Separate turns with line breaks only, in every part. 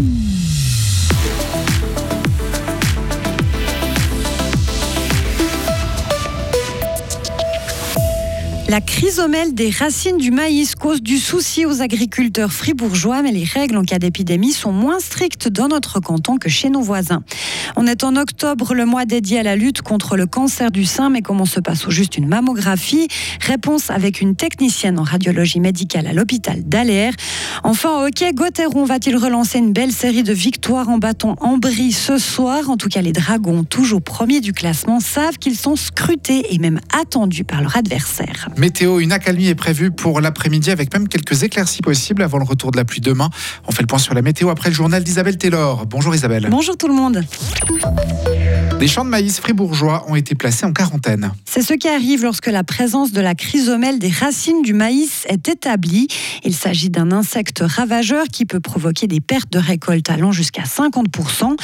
Mm-hmm. La chrysomèle des racines du maïs cause du souci aux agriculteurs fribourgeois, mais les règles en cas d'épidémie sont moins strictes dans notre canton que chez nos voisins. On est en octobre, le mois dédié à la lutte contre le cancer du sein, mais comment se passe au juste une mammographie? Réponse avec une technicienne en radiologie médicale à l'hôpital d'Aller. Enfin, ok, Gauthieron va-t-il relancer une belle série de victoires en bâton en brie ce soir? En tout cas, les Dragons, toujours premiers du classement, savent qu'ils sont scrutés et même attendus par leur adversaire.
Météo, une accalmie est prévue pour l'après-midi avec même quelques éclaircies possibles avant le retour de la pluie demain. On fait le point sur la météo après le journal d'Isabelle Taylor. Bonjour Isabelle.
Bonjour tout le monde.
Des champs de maïs fribourgeois ont été placés en quarantaine.
C'est ce qui arrive lorsque la présence de la chrysomèle des racines du maïs est établie. Il s'agit d'un insecte ravageur qui peut provoquer des pertes de récolte allant jusqu'à 50%.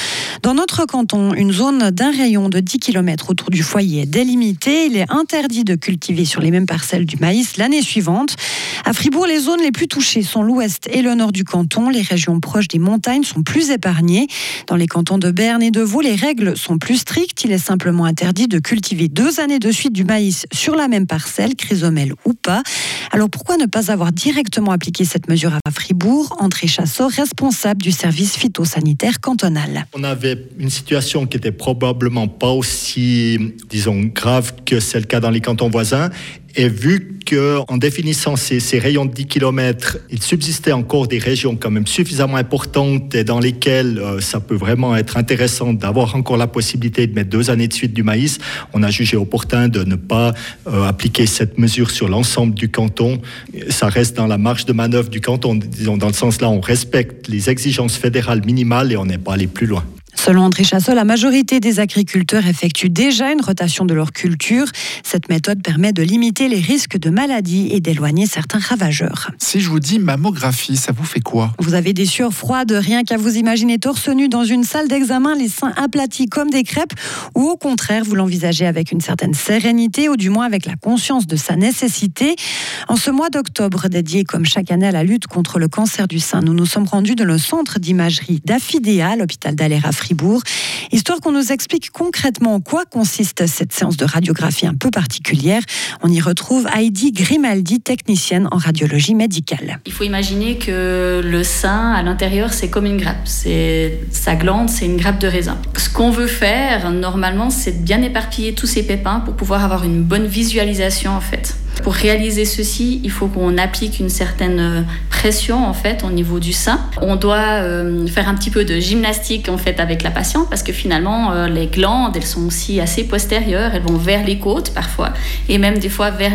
Dans notre canton, une zone d'un rayon de 10 km autour du foyer est délimitée. Il est interdit de cultiver sur les mêmes parcelles du maïs l'année suivante. À Fribourg, les zones les plus touchées sont l'ouest et le nord du canton. Les régions proches des montagnes sont plus épargnées. Dans les cantons de Berne et de Vaud, les règles sont plus strictes. Il est simplement interdit de cultiver deux années de suite du maïs sur la même parcelle, chrysomèle ou pas. Alors pourquoi ne pas avoir directement appliqué cette mesure à Fribourg? André Chassot, responsable du service phytosanitaire cantonal.
On avait une situation qui était probablement pas aussi, disons, grave que c'est le cas dans les cantons voisins et vu qu'en définissant ces, rayons de 10 km, il subsistait encore des régions quand même suffisamment importantes et dans lesquelles euh, ça peut vraiment être intéressant d'avoir encore la possibilité de mettre deux années de suite du maïs, on a jugé opportun de ne pas euh, appliquer cette mesure sur l'ensemble du canton. Ça reste dans la marge de manœuvre du canton, disons dans le sens là, on respecte les exigences fédérales minimales et on n'est pas allé plus loin.
Selon André Chassot, la majorité des agriculteurs effectuent déjà une rotation de leur culture. Cette méthode permet de limiter les risques de maladies et d'éloigner certains ravageurs.
Si je vous dis mammographie, ça vous fait quoi?
Vous avez des sueurs froides, rien qu'à vous imaginer torse nu dans une salle d'examen, les seins aplatis comme des crêpes, ou au contraire, vous l'envisagez avec une certaine sérénité, ou du moins avec la conscience de sa nécessité. En ce mois d'octobre, dédié comme chaque année à la lutte contre le cancer du sein, nous nous sommes rendus dans le centre d'imagerie d'Affidea, l'hôpital d'Aller à Histoire qu'on nous explique concrètement en quoi consiste cette séance de radiographie un peu particulière. On y retrouve Heidi Grimaldi, technicienne en radiologie médicale.
Il faut imaginer que le sein, à l'intérieur, c'est comme une grappe. C'est sa glande, c'est une grappe de raisin. Ce qu'on veut faire, normalement, c'est de bien éparpiller tous ces pépins pour pouvoir avoir une bonne visualisation, en fait. Pour réaliser ceci, il faut qu'on applique une certaine euh, pression en fait au niveau du sein. On doit euh, faire un petit peu de gymnastique en fait avec la patiente parce que finalement euh, les glandes elles sont aussi assez postérieures, elles vont vers les côtes parfois et même des fois vers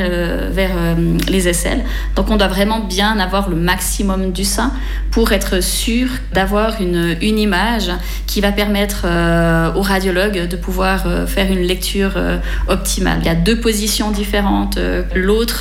vers les aisselles. Donc on doit vraiment bien avoir le maximum du sein pour être sûr d'avoir une, une image qui va permettre au radiologue de pouvoir faire une lecture optimale. Il y a deux positions différentes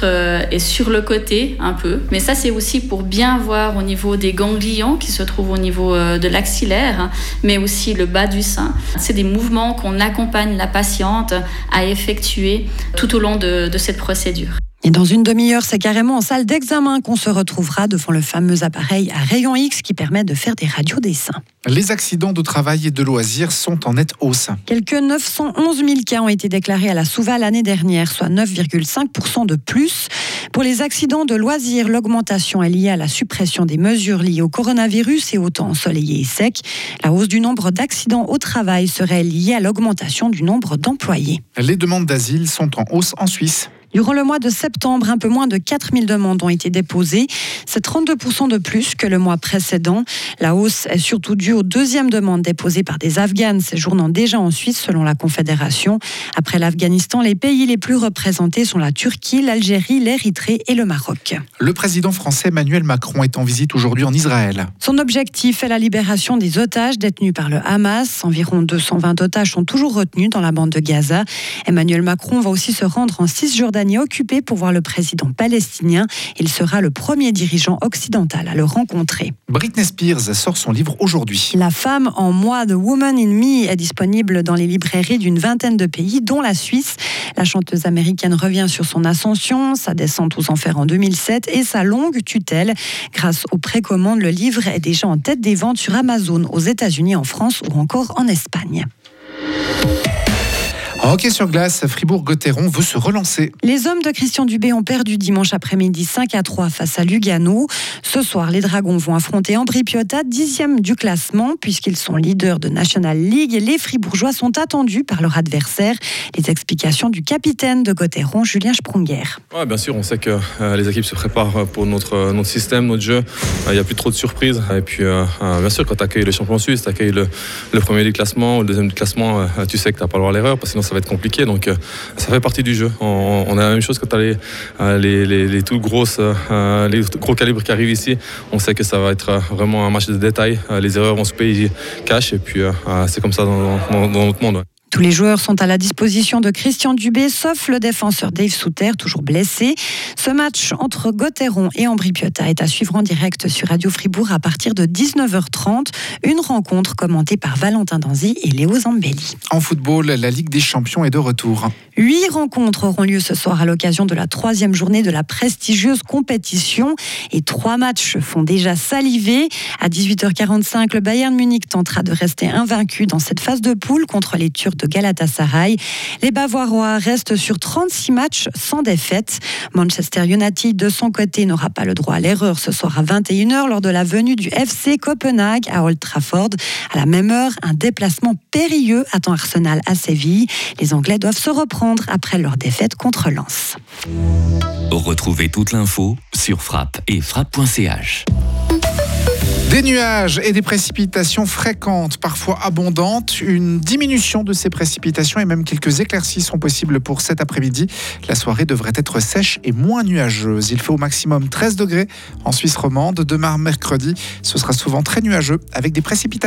euh, est sur le côté un peu. Mais ça, c'est aussi pour bien voir au niveau des ganglions qui se trouvent au niveau euh, de l'axillaire, hein, mais aussi le bas du sein. C'est des mouvements qu'on accompagne la patiente à effectuer tout au long de, cette procédure.
Et dans une demi-heure, c'est carrément en salle d'examen qu'on se retrouvera devant le fameux appareil à rayon X qui permet de faire des radios des seins.
Les accidents de travail et de loisirs sont en nette hausse.
Quelques 911 000 cas ont été déclarés à la Souva l'année dernière, soit 9,5% de plus. Pour les accidents de loisirs, l'augmentation est liée à la suppression des mesures liées au coronavirus et au temps ensoleillé et sec. La hausse du nombre d'accidents au travail serait liée à l'augmentation du nombre d'employés.
Les demandes d'asile sont en hausse en Suisse.
Durant le mois de septembre, un peu moins de 4000 demandes ont été déposées. C'est 32% de plus que le mois précédent. La hausse est surtout due aux deuxièmes demandes déposées par des Afghanes séjournant déjà en Suisse selon la Confédération. Après l'Afghanistan, les pays les plus représentés sont la Turquie, l'Algérie, l'Érythrée et le Maroc.
Le président français Emmanuel Macron est en visite aujourd'hui en Israël.
Son objectif est la libération des otages détenus par le Hamas. Environ 220 otages sont toujours retenus dans la bande de Gaza. Emmanuel Macron va aussi se rendre en Cisjordanie Jordanie occupée pour voir le président palestinien. Il sera le premier dirigeant occidental à le rencontrer.
Britney Spears sort son livre aujourd'hui.
La femme en moi, The Woman in Me, est disponible dans les librairies d'une vingtaine de pays, dont la Suisse. La chanteuse américaine revient sur son ascension, sa descente aux enfers en 2007 et sa longue tutelle. Grâce aux précommandes, le livre est déjà en tête des ventes sur Amazon aux États-Unis, en France ou encore en Espagne.
Hockey sur glace, Fribourg-Gotteron veut se relancer.
Les hommes de Christian Dubé ont perdu dimanche après-midi 5 à 3 face à Lugano. Ce soir, les Dragons vont affronter Ambri Piotta, dixième du classement, puisqu'ils sont leaders de National League. Les Fribourgeois sont attendus par leur adversaire. Les explications du capitaine de Gotteron, Julien Sprunger.
Ouais, bien sûr, on sait que euh, les équipes se préparent pour notre, euh, notre système, notre jeu. Il n'y a plus trop de surprises. Et puis, euh, bien sûr, quand tu accueilles le champion suisse, tu accueilles le, le, premier du classement ou le deuxième du classement, tu sais que tu n'as pas le droit à l'erreur, parce que sinon ça va compliqué. Donc euh, ça fait partie du jeu. On, a la même chose quand tu as les, euh, les, les, tout grosses, euh, les gros calibres qui arrivent ici. On sait que ça va être vraiment un match de détail. Les erreurs vont se payer cash et puis c'est comme ça dans notre monde.
Tous les joueurs sont à la disposition de Christian Dubé, sauf le défenseur Dave Souter, toujours blessé. Ce match entre Gotteron et Ambri Piotta est à suivre en direct sur Radio Fribourg à partir de 19h30. Une rencontre commentée par Valentin Danzy et Léo Zambelli.
En football, la Ligue des Champions est de retour.
Huit rencontres auront lieu ce soir à l'occasion de la troisième journée de la prestigieuse compétition et trois matchs font déjà saliver. À 18h45, le Bayern Munich tentera de rester invaincu dans cette phase de poule contre les Turcs Galatasaray. Les Bavarois restent sur 36 matchs sans défaite. Manchester United, de son côté, n'aura pas le droit à l'erreur ce soir à 21h lors de la venue du FC Copenhague à Old Trafford. À la même heure, un déplacement périlleux attend Arsenal à Séville. Les Anglais doivent se reprendre après leur défaite contre Lens.
Retrouvez toute l'info sur frappe et frappe.ch.
Des nuages et des précipitations fréquentes, parfois abondantes. Une diminution de ces précipitations et même quelques éclaircies sont possibles pour cet après-midi. La soirée devrait être sèche et moins nuageuse. Il fait au maximum 13 degrés en Suisse romande. Demain, mercredi, ce sera souvent très nuageux avec des précipitations.